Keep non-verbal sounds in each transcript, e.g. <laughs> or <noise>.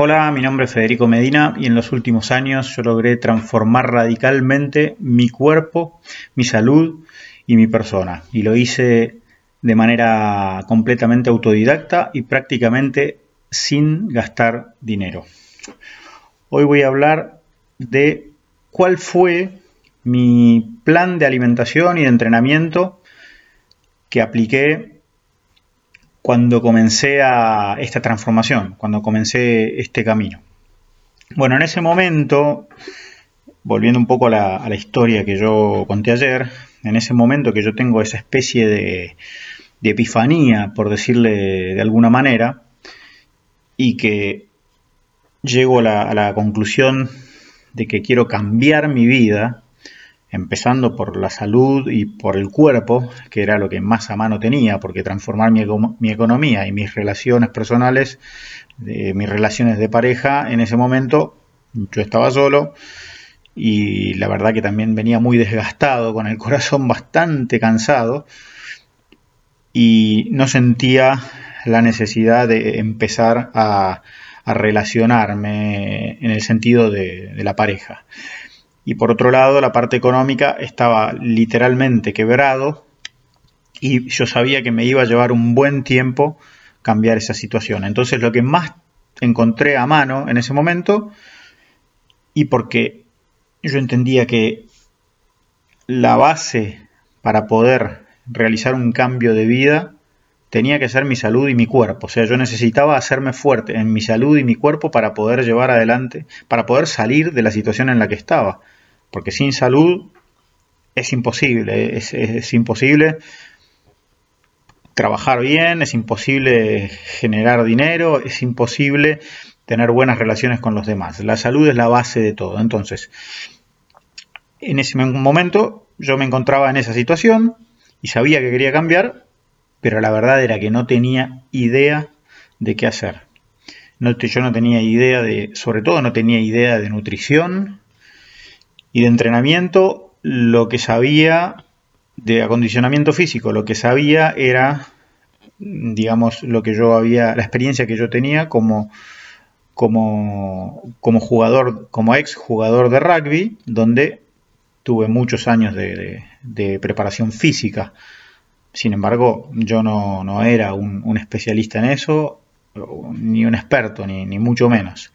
Hola, mi nombre es Federico Medina y en los últimos años yo logré transformar radicalmente mi cuerpo, mi salud y mi persona. Y lo hice de manera completamente autodidacta y prácticamente sin gastar dinero. Hoy voy a hablar de cuál fue mi plan de alimentación y de entrenamiento que apliqué cuando comencé a esta transformación, cuando comencé este camino. Bueno, en ese momento, volviendo un poco a la, historia que yo conté ayer, en ese momento que yo tengo esa especie de, epifanía, por decirle de alguna manera, y que llego a la conclusión de que quiero cambiar mi vida, empezando por la salud y por el cuerpo, que era lo que más a mano tenía, porque transformar mi, economía y mis relaciones personales, mis relaciones de pareja, en ese momento yo estaba solo y la verdad que también venía muy desgastado, con el corazón bastante cansado y no sentía la necesidad de empezar a, relacionarme en el sentido de la pareja y por otro lado la parte económica estaba literalmente quebrado y yo sabía que me iba a llevar un buen tiempo cambiar esa situación. Entonces lo que más encontré a mano en ese momento y porque yo entendía que la base para poder realizar un cambio de vida tenía que ser mi salud y mi cuerpo. O sea, yo necesitaba hacerme fuerte en mi salud y mi cuerpo para poder llevar adelante, para poder salir de la situación en la que estaba porque sin salud es imposible, es, imposible trabajar bien, es imposible generar dinero, es imposible tener buenas relaciones con los demás. La salud es la base de todo. Entonces, en ese momento yo me encontraba en esa situación y sabía que quería cambiar, pero la verdad era que no tenía idea de qué hacer. yo no tenía idea de, sobre todo no tenía idea de nutrición, y de entrenamiento, lo que sabía de acondicionamiento físico, lo que sabía era, digamos, lo que yo había, la experiencia que yo tenía como, como, como jugador, como ex jugador de rugby, donde tuve muchos años de, preparación física. Sin embargo, yo no, era un, especialista en eso, ni un experto, ni, ni mucho menos.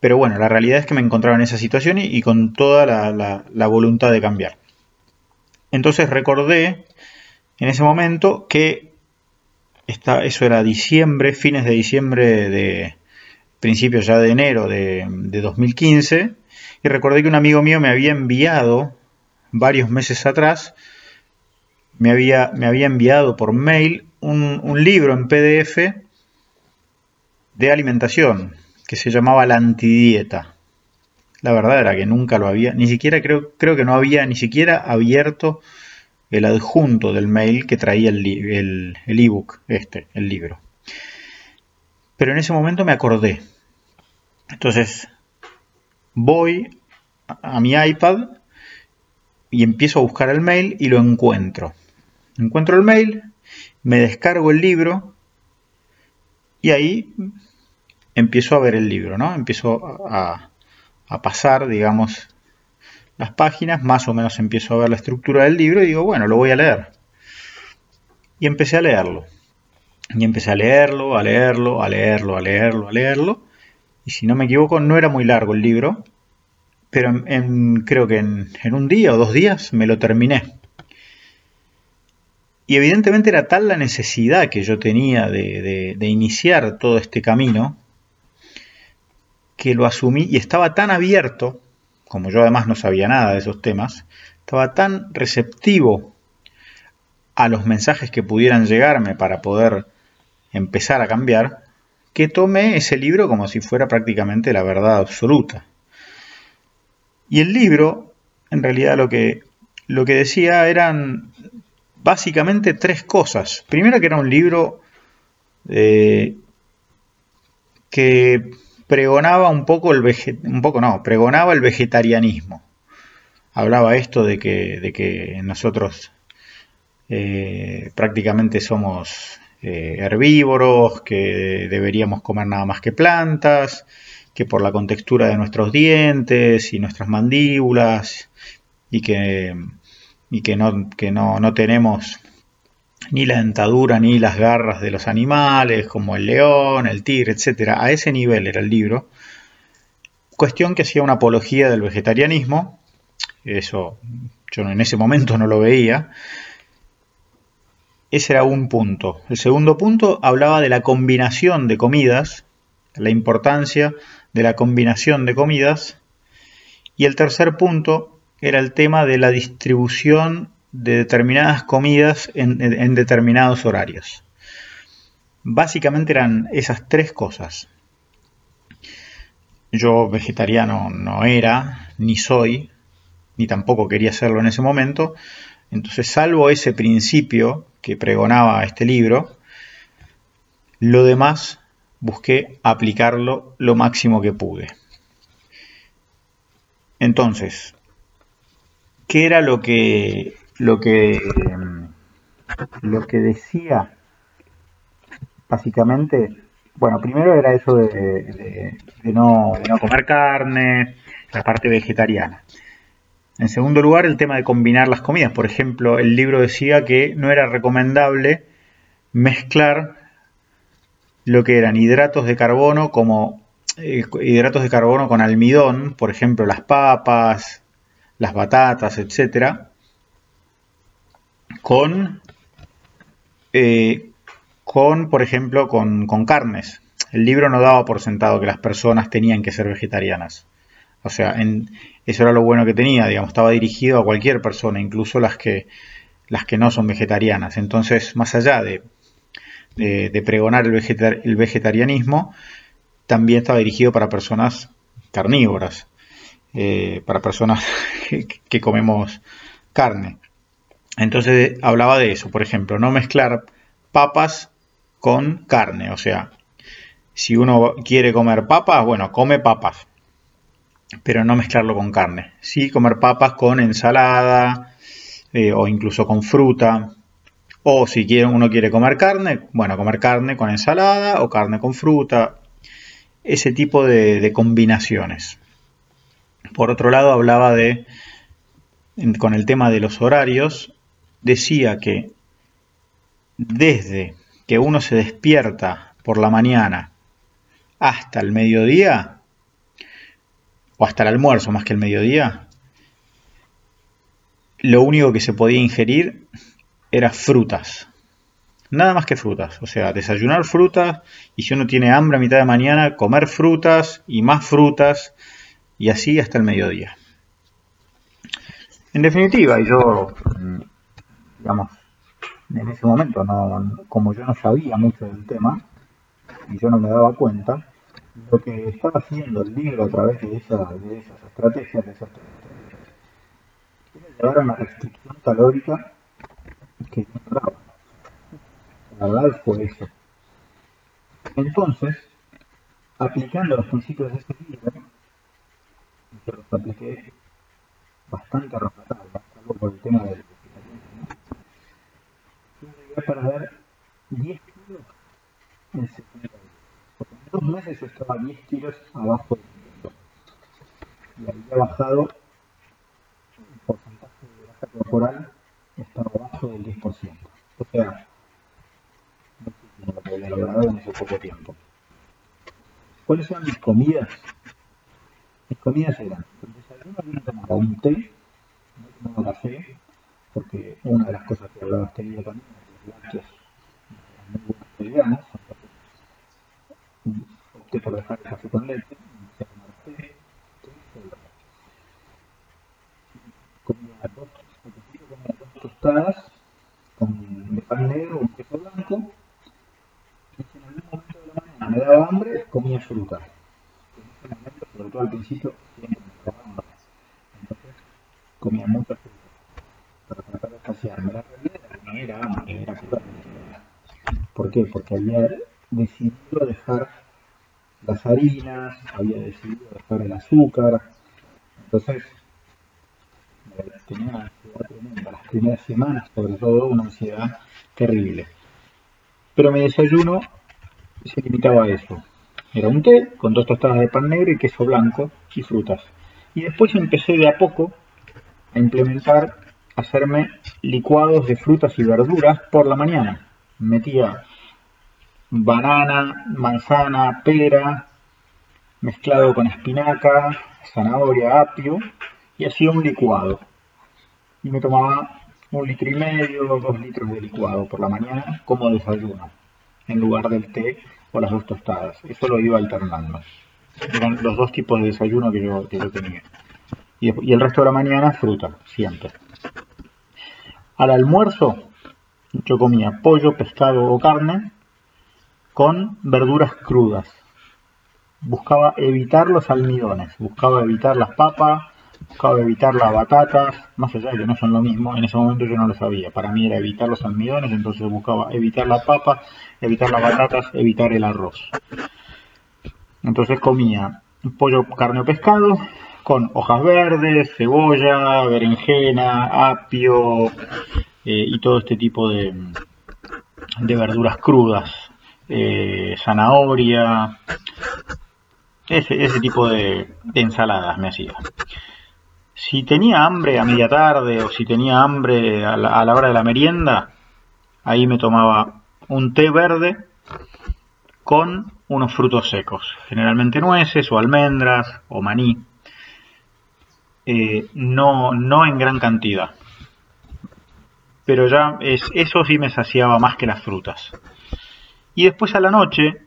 Pero bueno, la realidad es que me encontraba en esa situación y, con toda la, voluntad de cambiar. Entonces recordé en ese momento que eso era diciembre, fines de diciembre de principios ya de enero de, 2015, y recordé que un amigo mío me había enviado varios meses atrás, me había, enviado por mail un libro en PDF de alimentación, que se llamaba La Antidieta. La verdad era que nunca lo había, ni siquiera creo, creo que no había ni siquiera abierto el adjunto del mail que traía el ebook, este, el libro. Pero en ese momento me acordé. Entonces voy a mi iPad y empiezo a buscar el mail y lo encuentro. Encuentro el mail, me descargo el libro y ahí empiezo a ver el libro, ¿no? Empiezo a, pasar, digamos, las páginas, más o menos empiezo a ver la estructura del libro y digo, bueno, lo voy a leer. Y empecé a leerlo. Y empecé a leerlo, a leerlo, a leerlo, a leerlo, a leerlo. Y si no me equivoco, no era muy largo el libro, pero creo que en, un día o dos días me lo terminé. Y evidentemente era tal la necesidad que yo tenía de iniciar todo este camino, que lo asumí y estaba tan abierto, como yo además no sabía nada de esos temas, estaba tan receptivo a los mensajes que pudieran llegarme para poder empezar a cambiar, que tomé ese libro como si fuera prácticamente la verdad absoluta. Y el libro, en realidad lo que, lo que decía eran básicamente tres cosas. Primero que era un libro eh, que pregonaba un poco el un poco no, pregonaba el vegetarianismo. Hablaba esto de que, de que nosotros eh, prácticamente somos eh, herbívoros, que deberíamos comer nada más que plantas, que por la contextura de nuestros dientes y nuestras mandíbulas, y que, y que, no, que no, no tenemos ni la dentadura ni las garras de los animales, como el león, el tigre, etc. A ese nivel era el libro. Cuestión que hacía una apología del vegetarianismo, eso yo en ese momento no lo veía. Ese era un punto. El segundo punto hablaba de la combinación de comidas, la importancia de la combinación de comidas. Y el tercer punto era el tema de la distribución de determinadas comidas en, determinados horarios. Básicamente eran esas tres cosas. Yo vegetariano no era, ni soy, ni tampoco quería hacerlo en ese momento. Entonces, salvo ese principio que pregonaba este libro, lo demás busqué aplicarlo lo máximo que pude. Entonces, ¿qué era lo que lo que lo que decía básicamente bueno primero era eso de, no, no comer carne la parte vegetariana en segundo lugar, el tema de combinar las comidas. Por ejemplo, el libro decía que no era recomendable mezclar lo que eran hidratos de carbono como eh, hidratos de carbono con almidón, por ejemplo, las papas, las batatas, etcétera, con, eh, con por ejemplo, con, carnes. El libro no daba por sentado que las personas tenían que ser vegetarianas. O sea, eso era lo bueno que tenía, digamos, estaba dirigido a cualquier persona, incluso las que, las que no son vegetarianas. Entonces, más allá de, pregonar el, vegetarianismo, también estaba dirigido para personas carnívoras, eh, para personas <laughs> que, comemos carne. Entonces hablaba de eso, por ejemplo, no mezclar papas con carne, o sea, si uno quiere comer papas, bueno, come papas, pero no mezclarlo con carne. Sí, comer papas con ensalada eh, o incluso con fruta. O si uno quiere comer carne, bueno, comer carne con ensalada o carne con fruta. Ese tipo de, de combinaciones. Por otro lado, hablaba de, con el tema de los horarios, decía que desde que uno se despierta por la mañana hasta el mediodía, o hasta el almuerzo más que el mediodía, lo único que se podía ingerir era frutas. Nada más que frutas. O sea, desayunar frutas y si uno tiene hambre a mitad de mañana, comer frutas y más frutas y así hasta el mediodía. En definitiva, yo, digamos, en ese momento, no, como yo no sabía mucho del tema y yo no me daba cuenta, lo que estaba haciendo el libro a través de, esa, de esas estrategias, de esas llevar a una restricción calórica que no daba. La verdad fue eso. Entonces, aplicando los principios de ese libro, yo los apliqué bastante salvo por el tema del yo a perder 10 kilos en 70 porque en dos meses yo estaba 10 kilos abajo del. Y había bajado el porcentaje de grasa corporal estaba abajo del 10%. O sea, no lo había logrado en ese poco tiempo. ¿Cuáles eran mis comidas? Mis comidas eran, el desayuno yo no tomaba un té, no tomaba café, porque una de las cosas que hablaba este día también por dejar el café con leche, comía dos, dos tostadas con pan negro o queso blanco, y si en algún momento de la mañana me daba hambre, comía fruta. En ese momento, sobre todo al principio, siempre me. Entonces, comía mucha para tratar de era. ¿Por qué? Porque había decidido dejar las harinas, había decidido dejar el azúcar. Entonces, tenía ansiedad tremenda. Las primeras semanas, sobre todo, una ansiedad terrible. Pero mi desayuno se limitaba a eso. Era un té con dos tostadas de pan negro y queso blanco y frutas. Y después empecé de a poco a implementar, hacerme licuados de frutas y verduras por la mañana. Metía banana, manzana, pera, mezclado con espinaca, zanahoria, apio y hacía un licuado. Y me tomaba un litro y medio, dos litros de licuado por la mañana como desayuno, en lugar del té o las dos tostadas. Eso lo iba alternando. Eran los dos tipos de desayuno que yo, tenía. Y, el resto de la mañana fruta, siempre. Al almuerzo yo comía pollo, pescado o carne con verduras crudas. Buscaba evitar los almidones, buscaba evitar las papas, buscaba evitar las batatas, más allá de que no son lo mismo, en ese momento yo no lo sabía. Para mí era evitar los almidones, entonces buscaba evitar las papas, evitar las batatas, evitar el arroz. Entonces comía pollo, carne o pescado con hojas verdes, cebolla, berenjena, apio eh, y todo este tipo de, verduras crudas, eh, zanahoria, ese, tipo de, de ensaladas me hacía. Si tenía hambre a media tarde o si tenía hambre a la, hora de la merienda, ahí me tomaba un té verde con unos frutos secos, generalmente nueces o almendras o maní, eh, no, no en gran cantidad. Pero ya es, eso sí me saciaba más que las frutas. Y después a la noche,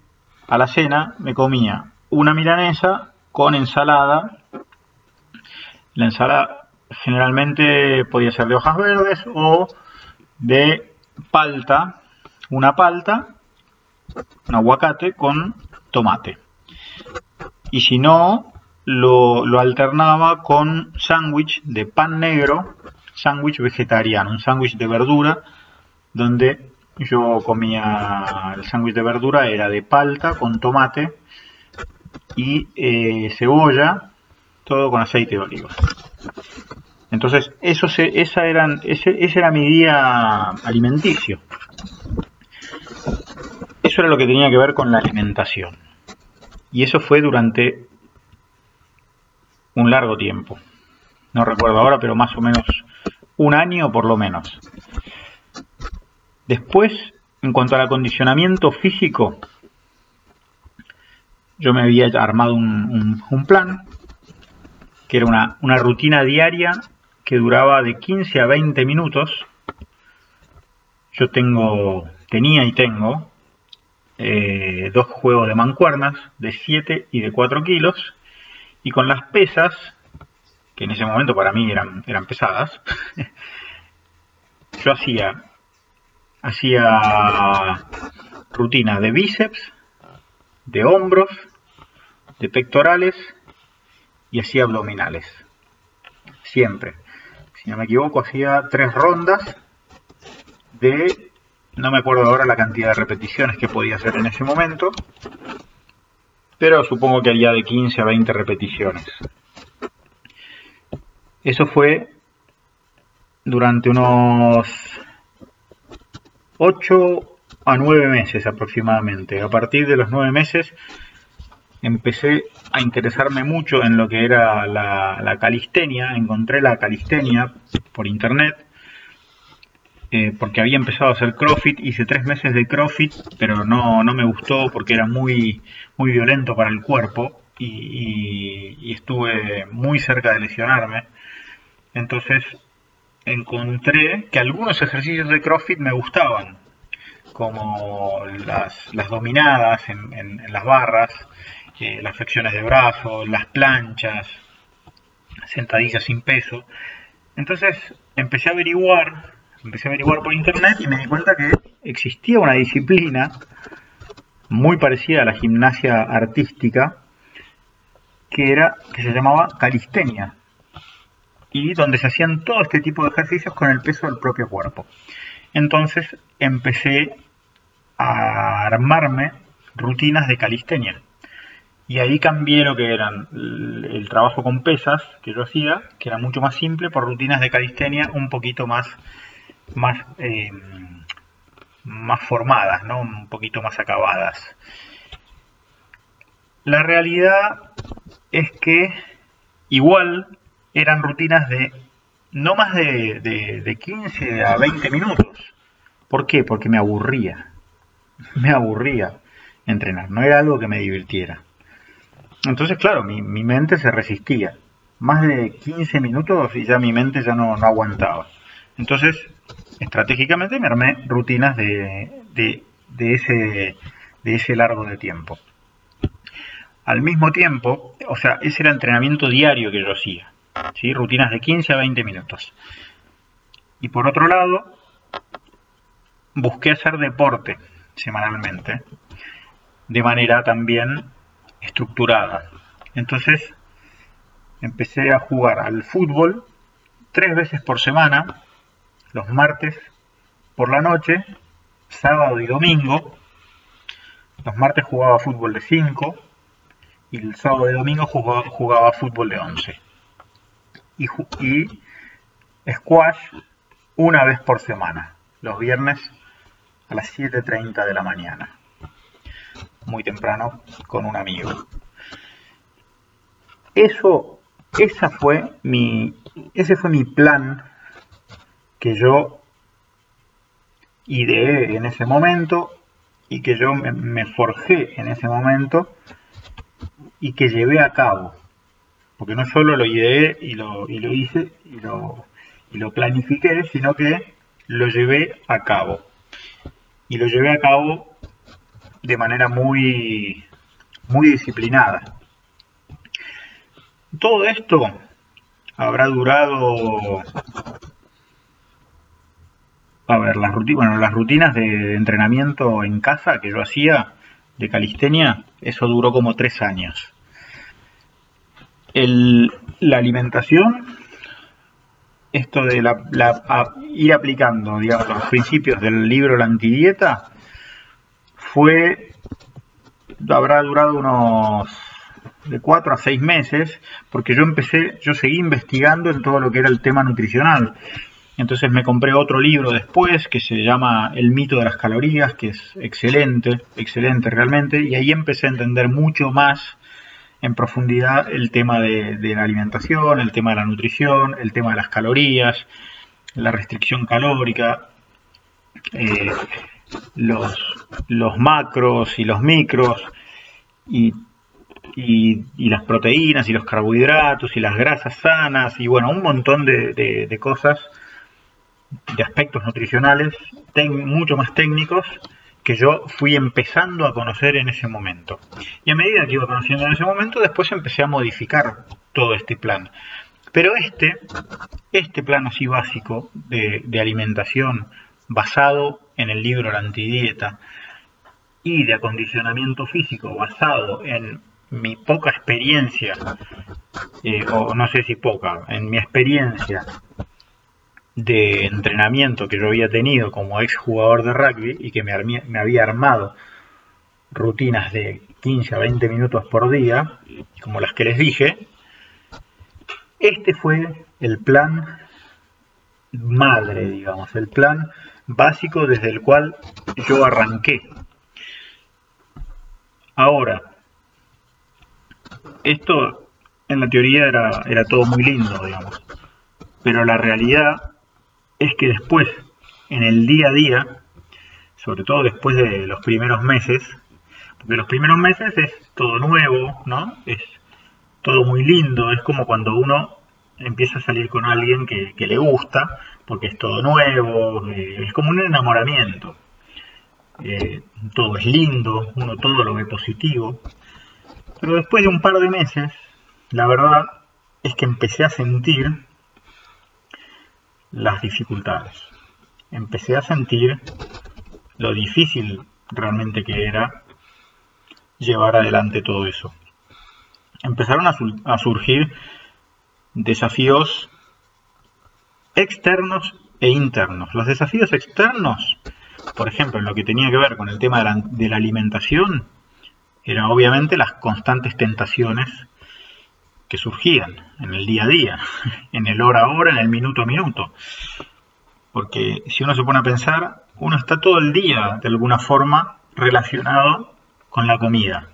a la cena, me comía una milanesa con ensalada la ensalada generalmente podía ser de hojas verdes o de palta, una palta, un aguacate con tomate. Y si no, lo, alternaba con sándwich de pan negro, sándwich vegetariano, un sándwich de verdura, donde yo comía el sándwich de verdura, era de palta con tomate y eh, cebolla todo con aceite de oliva. Entonces, eso esa eran, ese, ese era mi día alimenticio. Eso era lo que tenía que ver con la alimentación. Y eso fue durante un largo tiempo. No recuerdo ahora, pero más o menos un año por lo menos. Después, en cuanto al acondicionamiento físico, yo me había armado un, plan que era una, rutina diaria que duraba de 15 a 20 minutos. Yo tengo, tenía y tengo eh, dos juegos de mancuernas de 7 y de 4 kilos y con las pesas, que en ese momento para mí eran, eran pesadas, <laughs> yo hacía, hacía rutina de bíceps, de hombros, de pectorales y hacía abdominales. Siempre. Si no me equivoco, hacía tres rondas de, no me acuerdo ahora la cantidad de repeticiones que podía hacer en ese momento, pero supongo que haría de 15 a 20 repeticiones. Eso fue durante unos 8 a 9 meses aproximadamente. A partir de los 9 meses empecé a interesarme mucho en lo que era la, calistenia, encontré la calistenia por internet, eh, porque había empezado a hacer CrossFit, hice tres meses de CrossFit, pero no, no me gustó porque era muy, muy violento para el cuerpo y, estuve muy cerca de lesionarme. Entonces encontré que algunos ejercicios de CrossFit me gustaban, como las, dominadas en, en las barras, las flexiones de brazos, las planchas, sentadillas sin peso. Entonces empecé a averiguar, empecé a averiguar por internet y me di cuenta que existía una disciplina muy parecida a la gimnasia artística que era que se llamaba calistenia y donde se hacían todo este tipo de ejercicios con el peso del propio cuerpo. Entonces empecé a armarme rutinas de calistenia. Y ahí cambié lo que eran el, trabajo con pesas que yo hacía, que era mucho más simple, por rutinas de calistenia un poquito más, más, eh, más formadas, ¿no? un poquito más acabadas. La realidad es que igual eran rutinas de no más de, de, 15 a 20 minutos. ¿Por qué? Porque me aburría. <laughs> Me aburría entrenar, no era algo que me divirtiera. Entonces, claro, mi, mente se resistía. Más de 15 minutos y ya mi mente ya no, aguantaba. Entonces, estratégicamente me armé rutinas de, de, ese, de ese largo de tiempo. Al mismo tiempo, o sea, ese era el entrenamiento diario que yo hacía. ¿sí? Rutinas de 15 a 20 minutos. Y por otro lado, busqué hacer deporte semanalmente, de manera también estructurada. Entonces, empecé a jugar al fútbol tres veces por semana, los martes por la noche, sábado y domingo. Los martes jugaba fútbol de 5 y el sábado y domingo jugaba, fútbol de 11. Y, y squash una vez por semana, los viernes a las 7.30 de la mañana. Muy temprano con un amigo. Eso, esa fue mi, ese fue mi plan que yo ideé en ese momento y que yo me forjé en ese momento y que llevé a cabo. Porque no solo lo ideé y lo, y lo hice y lo, y lo planifiqué, sino que lo llevé a cabo. Y lo llevé a cabo de manera muy, muy disciplinada. Todo esto habrá durado a ver, las rutinas, bueno, las rutinas de entrenamiento en casa que yo hacía de calistenia, eso duró como tres años. la alimentación, esto de ir aplicando digamos, los principios del libro La Antidieta, fue, habrá durado unos de cuatro a seis meses, porque yo empecé, yo seguí investigando en todo lo que era el tema nutricional. Entonces me compré otro libro después que se llama El mito de las calorías, que es excelente, excelente realmente, y ahí empecé a entender mucho más en profundidad el tema de, la alimentación, el tema de la nutrición, el tema de las calorías, la restricción calórica, eh, los, los, macros y los micros, y, las proteínas y los carbohidratos y las grasas sanas, y bueno, un montón de cosas de aspectos nutricionales mucho más técnicos que yo fui empezando a conocer en ese momento. Y a medida que iba conociendo en ese momento, después empecé a modificar todo este plan. Pero este, este plan así básico de, alimentación basado en el libro La Antidieta y de acondicionamiento físico basado en mi poca experiencia, eh, o no sé si poca, en mi experiencia de entrenamiento que yo había tenido como ex jugador de rugby y que me, había armado rutinas de 15 a 20 minutos por día, como las que les dije, este fue el plan madre, digamos, el plan básico desde el cual yo arranqué. Ahora, esto en la teoría era, era todo muy lindo, digamos, pero la realidad es que después, en el día a día, sobre todo después de los primeros meses, porque los primeros meses es todo nuevo, ¿no? Es todo muy lindo, es como cuando uno empieza a salir con alguien que, le gusta, porque es todo nuevo, eh, es como un enamoramiento. Eh, todo es lindo, uno todo lo ve positivo. Pero después de un par de meses, la verdad es que empecé a sentir las dificultades. Empecé a sentir lo difícil realmente que era llevar adelante todo eso. Empezaron a, surgir desafíos externos e internos. Los desafíos externos, por ejemplo, en lo que tenía que ver con el tema de la, de la alimentación, eran obviamente las constantes tentaciones que surgían en el día a día, <laughs> en el hora a hora, en el minuto a minuto. Porque si uno se pone a pensar, uno está todo el día de alguna forma relacionado con la comida.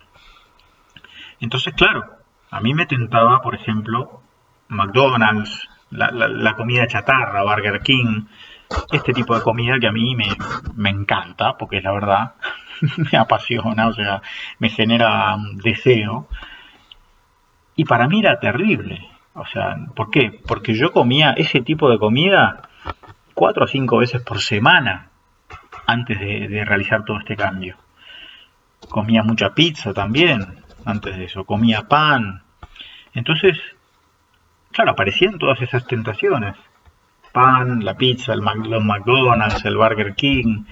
Entonces, claro, a mí me tentaba, por ejemplo, McDonald's, la, comida chatarra, Burger King, este tipo de comida que a mí me, me encanta, porque la verdad <laughs> me apasiona, o sea, me genera deseo. Y para mí era terrible. O sea, ¿por qué? Porque yo comía ese tipo de comida cuatro o cinco veces por semana antes de, realizar todo este cambio. Comía mucha pizza también antes de eso, comía pan. Entonces, claro, aparecían todas esas tentaciones. Pan, la pizza, el McDonald's, el Burger King,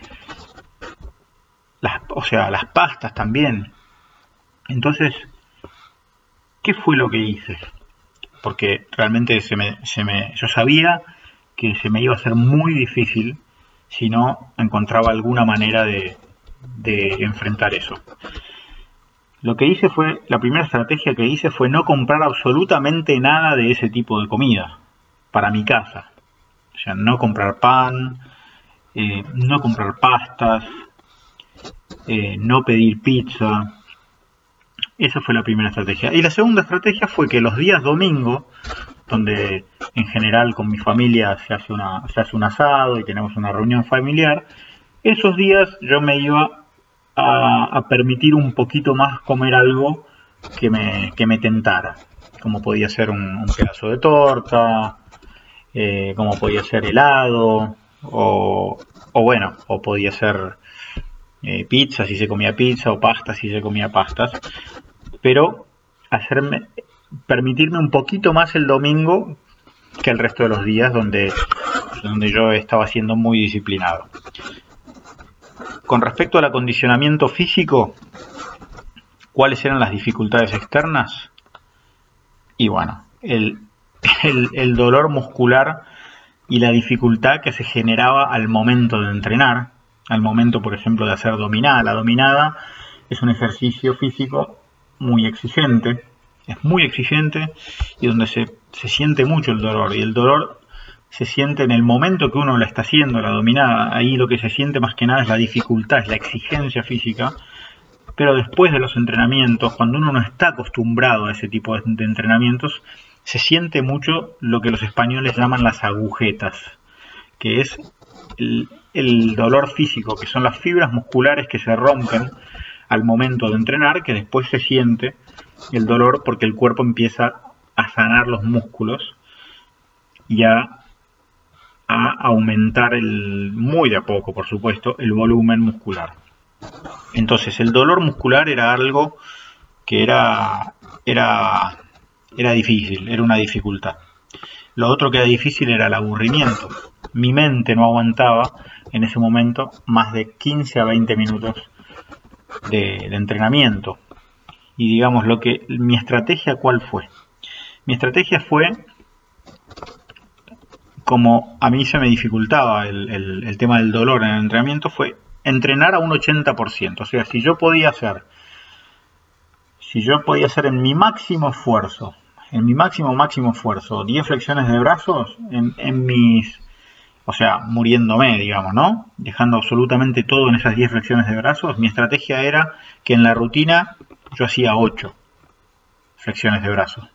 o sea, las pastas también. Entonces, ¿qué fue lo que hice? Porque realmente se me, yo sabía que se me iba a hacer muy difícil si no encontraba alguna manera de, de enfrentar eso. Lo que hice fue, la primera estrategia que hice fue no comprar absolutamente nada de ese tipo de comida para mi casa. O sea, no comprar pan, eh, no comprar pastas, eh, no pedir pizza. Esa fue la primera estrategia. Y la segunda estrategia fue que los días domingo, donde en general con mi familia se hace, se hace un asado y tenemos una reunión familiar, esos días yo me iba a, permitir un poquito más comer algo que me, que me tentara, como podía ser un, pedazo de torta, eh, como podía ser helado, o, o bueno, o podía ser eh, pizza si se comía pizza o pasta si se comía pastas, pero hacerme, permitirme un poquito más el domingo que el resto de los días donde, donde yo estaba siendo muy disciplinado. Con respecto al acondicionamiento físico, ¿cuáles eran las dificultades externas? Y bueno, el, <laughs> el dolor muscular y la dificultad que se generaba al momento de entrenar, al momento, por ejemplo, de hacer dominada. La dominada es un ejercicio físico muy exigente, es muy exigente y donde se, siente mucho el dolor. Y el dolor se siente en el momento que uno la está haciendo, la dominada. Ahí lo que se siente más que nada es la dificultad, es la exigencia física. Pero después de los entrenamientos, cuando uno no está acostumbrado a ese tipo de entrenamientos, se siente mucho lo que los españoles llaman las agujetas, que es el, dolor físico, que son las fibras musculares que se rompen al momento de entrenar, que después se siente el dolor porque el cuerpo empieza a sanar los músculos y a, aumentar el, muy de a poco, por supuesto, el volumen muscular. Entonces, el dolor muscular era algo que era, era, era difícil, era una dificultad. Lo otro que era difícil era el aburrimiento. Mi mente no aguantaba en ese momento más de 15 a 20 minutos de, entrenamiento. Y digamos, lo que mi estrategia, ¿cuál fue? Mi estrategia fue, como a mí se me dificultaba el, el tema del dolor en el entrenamiento, fue entrenar a un 80%. O sea, si yo podía hacer, si yo podía hacer en mi máximo esfuerzo en mi máximo, máximo esfuerzo, 10 flexiones de brazos en, mis, o sea, muriéndome, digamos, ¿no? Dejando absolutamente todo en esas 10 flexiones de brazos, mi estrategia era que en la rutina yo hacía 8 flexiones de brazos.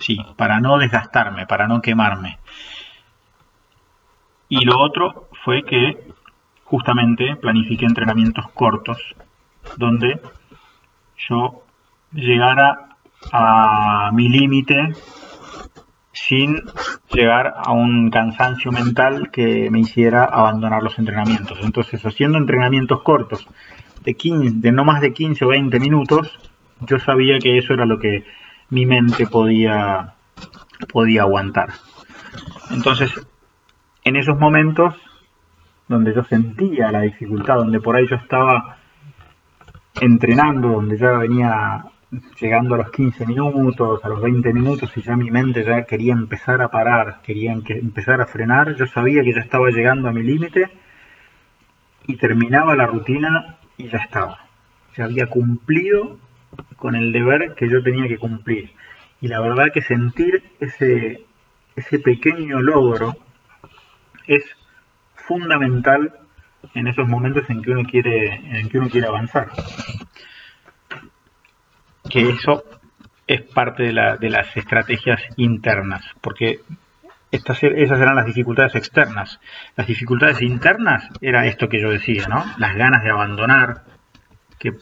Sí, para no desgastarme, para no quemarme. Y lo otro fue que justamente planifiqué entrenamientos cortos donde yo llegara a mi límite sin llegar a un cansancio mental que me hiciera abandonar los entrenamientos. Entonces, haciendo entrenamientos cortos de, 15, de no más de 15 o 20 minutos, yo sabía que eso era lo que mi mente podía, podía aguantar. Entonces, en esos momentos donde yo sentía la dificultad, donde por ahí yo estaba entrenando, donde ya venía llegando a los 15 minutos, a los 20 minutos, y ya mi mente ya quería empezar a parar, quería empezar a frenar, yo sabía que ya estaba llegando a mi límite y terminaba la rutina y ya estaba. Ya había cumplido con el deber que yo tenía que cumplir. Y la verdad que sentir ese, pequeño logro es fundamental en esos momentos en que uno quiere avanzar. Que eso es parte de, las estrategias internas, porque estas, esas eran las dificultades externas. Las dificultades internas era esto que yo decía, ¿no? Las ganas de abandonar, que,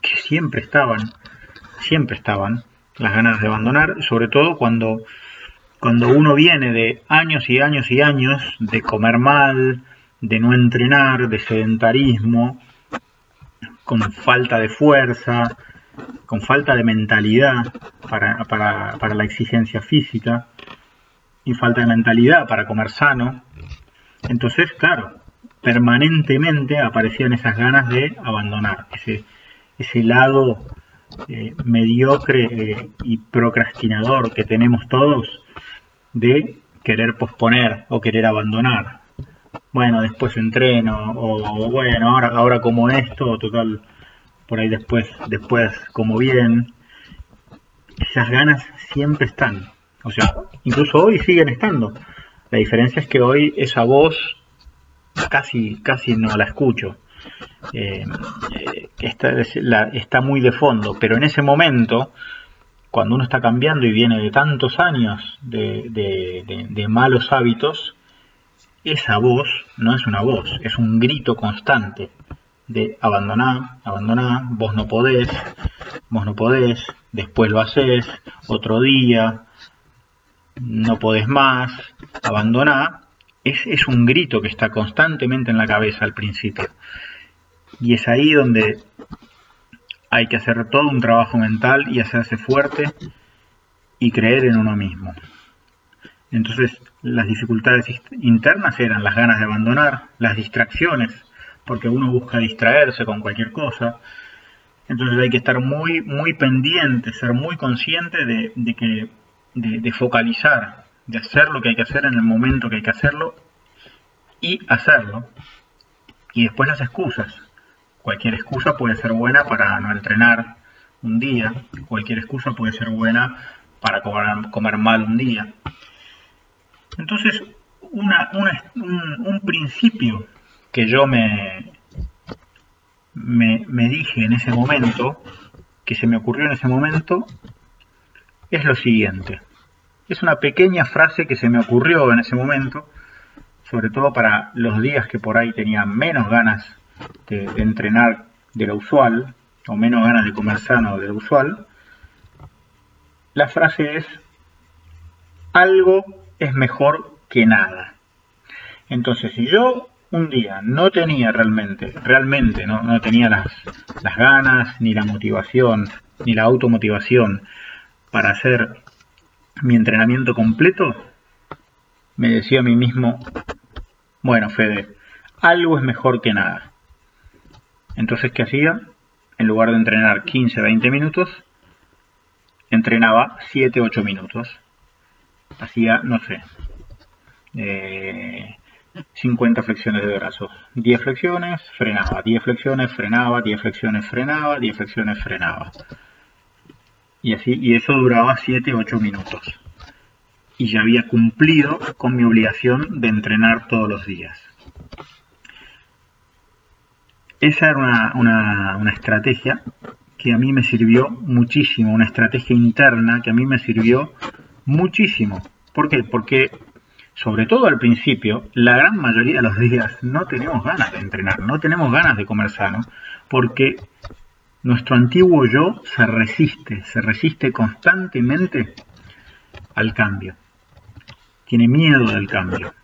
que siempre estaban, siempre estaban, las ganas de abandonar, sobre todo cuando, cuando uno viene de años y años y años de comer mal, de no entrenar, de sedentarismo, con falta de fuerza, con falta de mentalidad para, para, la exigencia física y falta de mentalidad para comer sano. Entonces, claro, permanentemente aparecían esas ganas de abandonar, ese, ese lado eh, mediocre eh, y procrastinador que tenemos todos de querer posponer o querer abandonar. Bueno, después entreno, o bueno, ahora, ahora como esto, total, por ahí después, después como bien. Esas ganas siempre están. O sea, incluso hoy siguen estando. La diferencia es que hoy esa voz casi, casi no la escucho. Eh, eh, está, muy de fondo, pero en ese momento, cuando uno está cambiando y viene de tantos años de, malos hábitos, esa voz no es una voz, es un grito constante de abandonar, abandonar, vos no podés, vos no podés, después lo haces, otro día, no podés más, abandonar, es, es un grito que está constantemente en la cabeza al principio. Y es ahí donde hay que hacer todo un trabajo mental y hacerse fuerte y creer en uno mismo. Entonces las dificultades internas eran las ganas de abandonar, las distracciones, porque uno busca distraerse con cualquier cosa. Entonces hay que estar muy, muy pendiente, ser muy consciente de, que, de focalizar, de hacer lo que hay que hacer en el momento que hay que hacerlo y hacerlo. Y después las excusas. Cualquier excusa puede ser buena para no entrenar un día, cualquier excusa puede ser buena para comer, mal un día. Entonces, un, principio que yo me, me, dije en ese momento, que se me ocurrió en ese momento, es lo siguiente. Es una pequeña frase que se me ocurrió en ese momento, sobre todo para los días que por ahí tenía menos ganas de, entrenar de lo usual, o menos ganas de comer sano de lo usual, la frase es, algo es mejor que nada. Entonces, si yo un día no tenía realmente, realmente no, no tenía las, las ganas, ni la motivación, ni la automotivación para hacer mi entrenamiento completo, me decía a mí mismo, bueno, Fede, algo es mejor que nada. Entonces, ¿qué hacía? En lugar de entrenar 15-20 minutos, entrenaba 7-8 minutos. Hacía, no sé, 50 eh, flexiones de brazos. 10 flexiones, frenaba. 10 flexiones, frenaba. 10 flexiones, frenaba. 10 flexiones, frenaba. Y así, y eso duraba 7-8 minutos. Y ya había cumplido con mi obligación de entrenar todos los días. Esa era una, estrategia que a mí me sirvió muchísimo, una estrategia interna que a mí me sirvió muchísimo. ¿Por qué? Porque sobre todo al principio, la gran mayoría de los días no tenemos ganas de entrenar, no tenemos ganas de comer sano, porque nuestro antiguo yo se resiste, se resiste constantemente al cambio. Tiene miedo del cambio.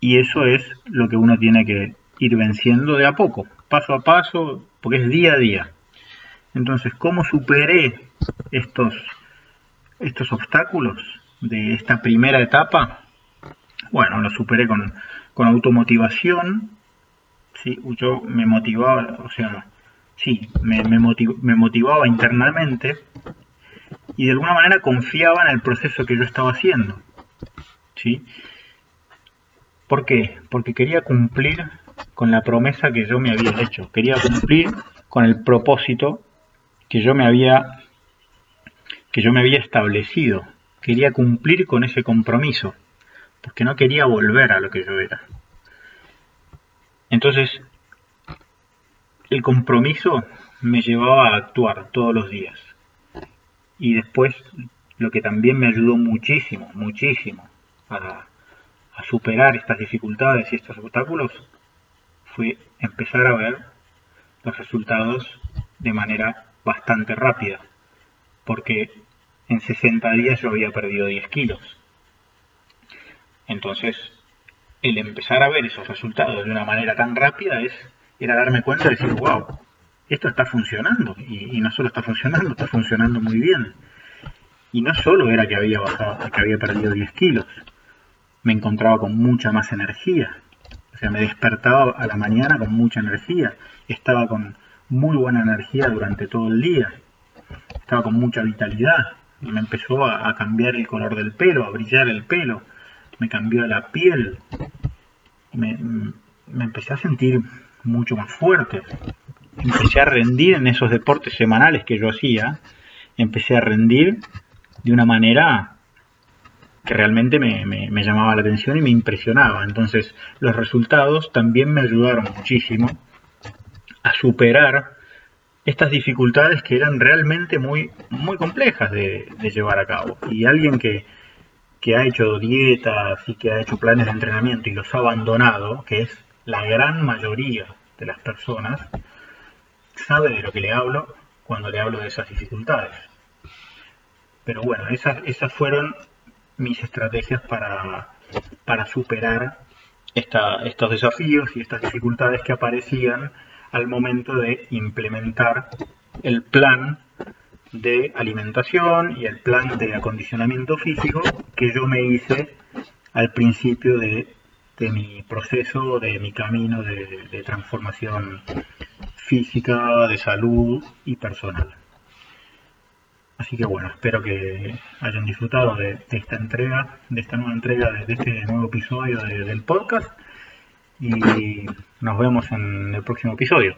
Y eso es lo que uno tiene que ir venciendo de a poco paso a paso, porque es día a día. Entonces, ¿cómo superé estos, estos obstáculos de esta primera etapa? Bueno, lo superé con, automotivación. ¿sí? Yo me motivaba, o sea, sí, me, me, me motivaba internamente y de alguna manera confiaba en el proceso que yo estaba haciendo. ¿sí? ¿Por qué? Porque quería cumplir con la promesa que yo me había hecho. Quería cumplir con el propósito que yo me había que yo me había establecido. Quería cumplir con ese compromiso, porque no quería volver a lo que yo era. Entonces, el compromiso me llevaba a actuar todos los días. Y después, lo que también me ayudó muchísimo, muchísimo a, a superar estas dificultades y estos obstáculos, fue empezar a ver los resultados de manera bastante rápida. Porque en 60 días yo había perdido 10 kilos. Entonces, el empezar a ver esos resultados de una manera tan rápida es era darme cuenta de decir, wow, esto está funcionando. Y, no solo está funcionando, está funcionando muy bien. Y no solo era que había bajado, que había perdido 10 kilos, me encontraba con mucha más energía. O sea, me despertaba a la mañana con mucha energía. Estaba con muy buena energía durante todo el día. Estaba con mucha vitalidad. Y me empezó a cambiar el color del pelo, a brillar el pelo me cambió la piel, me, empecé a sentir mucho más fuerte, empecé a rendir en esos deportes semanales que yo hacía, empecé a rendir de una manera que realmente me, me, llamaba la atención y me impresionaba. Entonces los resultados también me ayudaron muchísimo a superar estas dificultades que eran realmente muy, muy complejas de llevar a cabo. Y alguien que, que ha hecho dietas y que ha hecho planes de entrenamiento y los ha abandonado, que es la gran mayoría de las personas, sabe de lo que le hablo cuando le hablo de esas dificultades. Pero bueno, esas, esas fueron mis estrategias para, para superar estos desafíos y estas dificultades que aparecían al momento de implementar el plan de alimentación y el plan de acondicionamiento físico que yo me hice al principio de, mi proceso, de mi camino de, transformación física, de salud y personal. Así que bueno, espero que hayan disfrutado de, esta entrega, de esta nueva entrega, de, este nuevo episodio del podcast y nos vemos en el próximo episodio.